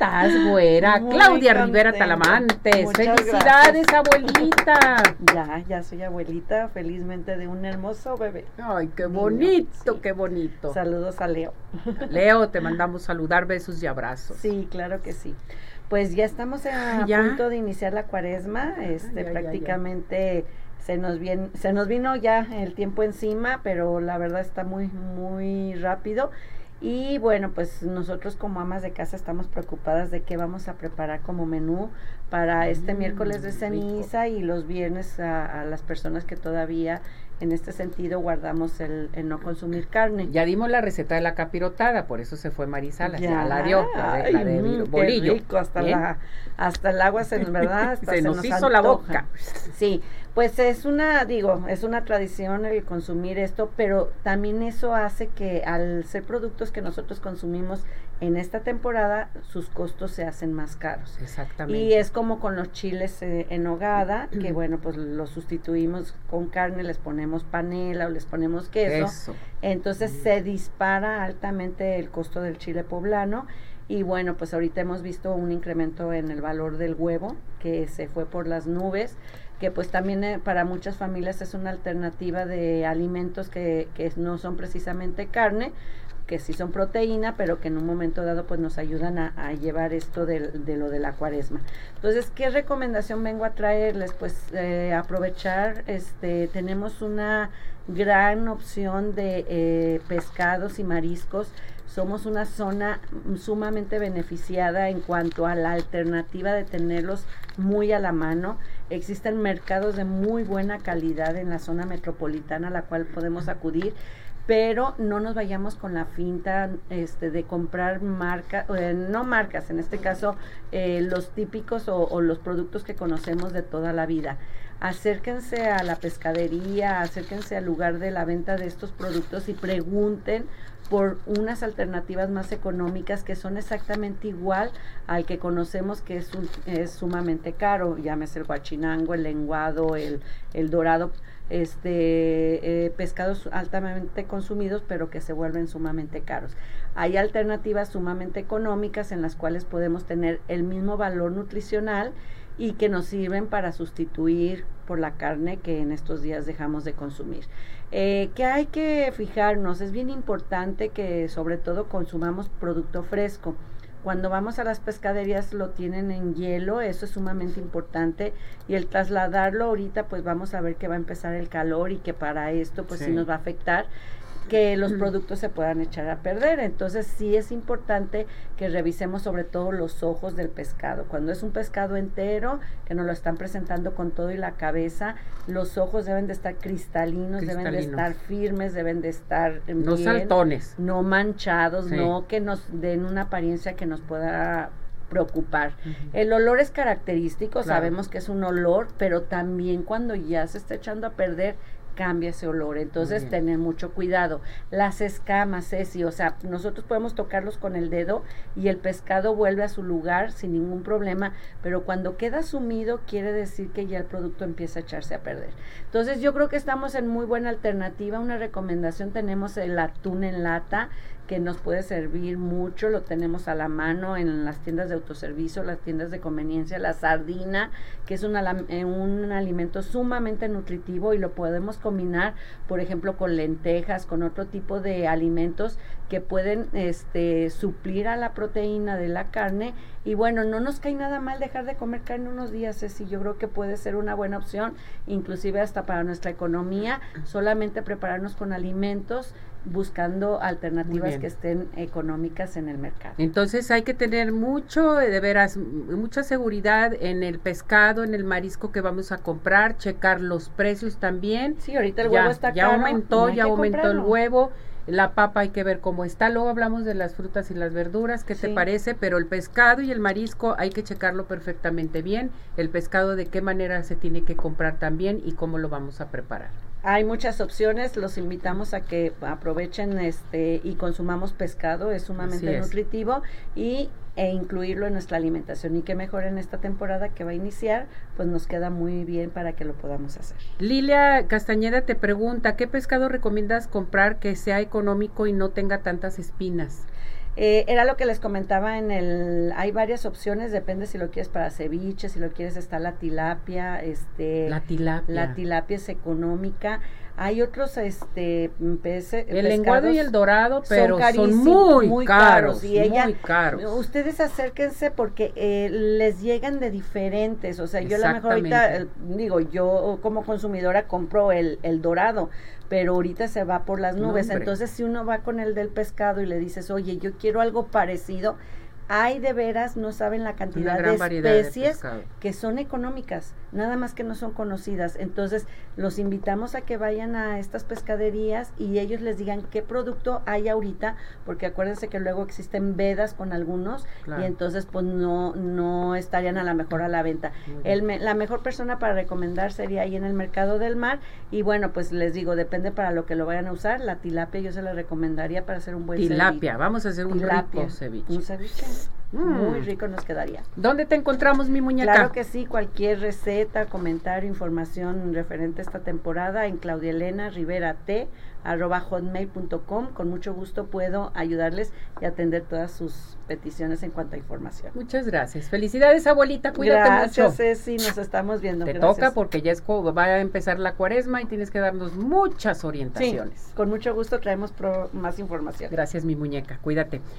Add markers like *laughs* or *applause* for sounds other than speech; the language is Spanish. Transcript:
estás, güera? Claudia Rivera Talamantes. Felicidades, abuelita. *laughs* Ya, ya soy abuelita, felizmente de un hermoso bebé. Ay, qué bonito, qué bonito. Saludos a Leo. *laughs* Leo, te mandamos saludar, besos y abrazos. Sí, claro que sí. Pues ya estamos a punto de iniciar la cuaresma, este prácticamente se nos viene, se nos vino ya el tiempo encima, pero la verdad está muy muy rápido y bueno, pues nosotros como amas de casa estamos preocupadas de qué vamos a preparar como menú para este miércoles de mm, ceniza y los viernes a, las personas que todavía en este sentido guardamos el, no consumir carne. Ya dimos la receta de la capirotada, por eso se fue Marisala, ya, la dio, la de, mm, bolillo. hasta, la, hasta el agua se, ¿verdad? *laughs* se, nos, hizo la boca. Sí, pues es una, digo, es una tradición el consumir esto, pero también eso hace que al ser productos que nosotros consumimos en esta temporada, sus costos se hacen más caros. Exactamente. Y es como con los chiles eh, en hogada, que bueno, pues los sustituimos con carne, les ponemos panela o les ponemos queso. Entonces se dispara altamente el costo del chile poblano. Y bueno, pues ahorita hemos visto un incremento en el valor del huevo, que se fue por las nubes que pues también eh, para muchas familias es una alternativa de alimentos que, que no son precisamente carne, que sí son proteína, pero que en un momento dado pues nos ayudan a, llevar esto de, lo de la cuaresma. Entonces, ¿qué recomendación vengo a traerles? Pues eh, aprovechar, este, tenemos una gran opción de eh, pescados y mariscos. Somos una zona sumamente beneficiada en cuanto a la alternativa de tenerlos muy a la mano. Existen mercados de muy buena calidad en la zona metropolitana a la cual podemos acudir pero no nos vayamos con la finta este, de comprar marcas, eh, no marcas, en este caso eh, los típicos o, los productos que conocemos de toda la vida. Acérquense a la pescadería, acérquense al lugar de la venta de estos productos y pregunten por unas alternativas más económicas que son exactamente igual al que conocemos que es, es sumamente caro, llámese el guachinango, el lenguado, el, el dorado este, eh, pescados altamente consumidos, pero que se vuelven sumamente caros. Hay alternativas sumamente económicas en las cuales podemos tener el mismo valor nutricional y que nos sirven para sustituir por la carne que en estos días dejamos de consumir. Eh, que hay que fijarnos, es bien importante que sobre todo consumamos producto fresco. Cuando vamos a las pescaderías lo tienen en hielo, eso es sumamente importante y el trasladarlo ahorita pues vamos a ver que va a empezar el calor y que para esto pues sí nos va a afectar que los productos se puedan echar a perder. Entonces sí es importante que revisemos sobre todo los ojos del pescado. Cuando es un pescado entero, que nos lo están presentando con todo y la cabeza, los ojos deben de estar cristalinos, deben de estar firmes, deben de estar no saltones, no manchados, no que nos den una apariencia que nos pueda preocupar. El olor es característico, sabemos que es un olor, pero también cuando ya se está echando a perder cambia ese olor. Entonces, tener mucho cuidado. Las escamas, Ceci, o sea, nosotros podemos tocarlos con el dedo y el pescado vuelve a su lugar sin ningún problema, pero cuando queda sumido quiere decir que ya el producto empieza a echarse a perder. Entonces, yo creo que estamos en muy buena alternativa. Una recomendación tenemos el atún en lata que nos puede servir mucho, lo tenemos a la mano en las tiendas de autoservicio, las tiendas de conveniencia, la sardina, que es eh, un alimento sumamente nutritivo y lo podemos combinar, por ejemplo, con lentejas, con otro tipo de alimentos que pueden este, suplir a la proteína de la carne. Y bueno, no nos cae nada mal dejar de comer carne unos días, y yo creo que puede ser una buena opción, inclusive hasta para nuestra economía, solamente prepararnos con alimentos buscando alternativas que estén económicas en el mercado. Entonces hay que tener mucho, de veras, mucha seguridad en el pescado, en el marisco que vamos a comprar, checar los precios también. Sí, ahorita el huevo está ya aumentó, ya aumentó el huevo. La papa hay que ver cómo está. Luego hablamos de las frutas y las verduras, qué te parece, pero el pescado y el marisco hay que checarlo perfectamente bien. El pescado de qué manera se tiene que comprar también y cómo lo vamos a preparar. Hay muchas opciones, los invitamos a que aprovechen este y consumamos pescado, es sumamente nutritivo y e incluirlo en nuestra alimentación y que mejor en esta temporada que va a iniciar, pues nos queda muy bien para que lo podamos hacer. Lilia Castañeda te pregunta, ¿qué pescado recomiendas comprar que sea económico y no tenga tantas espinas? Eh, era lo que les comentaba en el, hay varias opciones, depende si lo quieres para ceviche, si lo quieres está la tilapia, este, la tilapia, la tilapia es económica. Hay otros este peces, el lenguado y el dorado, pero son, muy, caros, y ella, muy caros. Ustedes acérquense porque eh, les llegan de diferentes, o sea, yo a lo mejor ahorita eh, digo, yo como consumidora compro el, el dorado, pero ahorita se va por las nubes. Entonces, si uno va con el del pescado y le dices, oye, yo quiero algo parecido, hay de veras, no saben la cantidad de especies que son económicas, nada más que no son conocidas. Entonces, los invitamos a que vayan a estas pescaderías y ellos les digan qué producto hay ahorita, porque acuérdense que luego existen vedas con algunos y entonces pues no no estarían a la mejor a la venta. El la mejor persona para recomendar sería ahí en el mercado del mar y bueno, pues les digo, depende para lo que lo vayan a usar, la tilapia yo se la recomendaría para hacer un buen tilapia, vamos a hacer un rico ceviche. Un ceviche. Muy mm. rico nos quedaría. ¿Dónde te encontramos, mi muñeca? Claro que sí, cualquier receta, comentario, información referente a esta temporada en Claudia Elena Rivera T arroba hotmail.com. Con mucho gusto puedo ayudarles y atender todas sus peticiones en cuanto a información. Muchas gracias. Felicidades, abuelita. Cuídate gracias, mucho. Ceci. Nos estamos viendo. Te toca porque ya es, va a empezar la cuaresma y tienes que darnos muchas orientaciones. con mucho gusto traemos más información. Gracias, mi muñeca. Cuídate.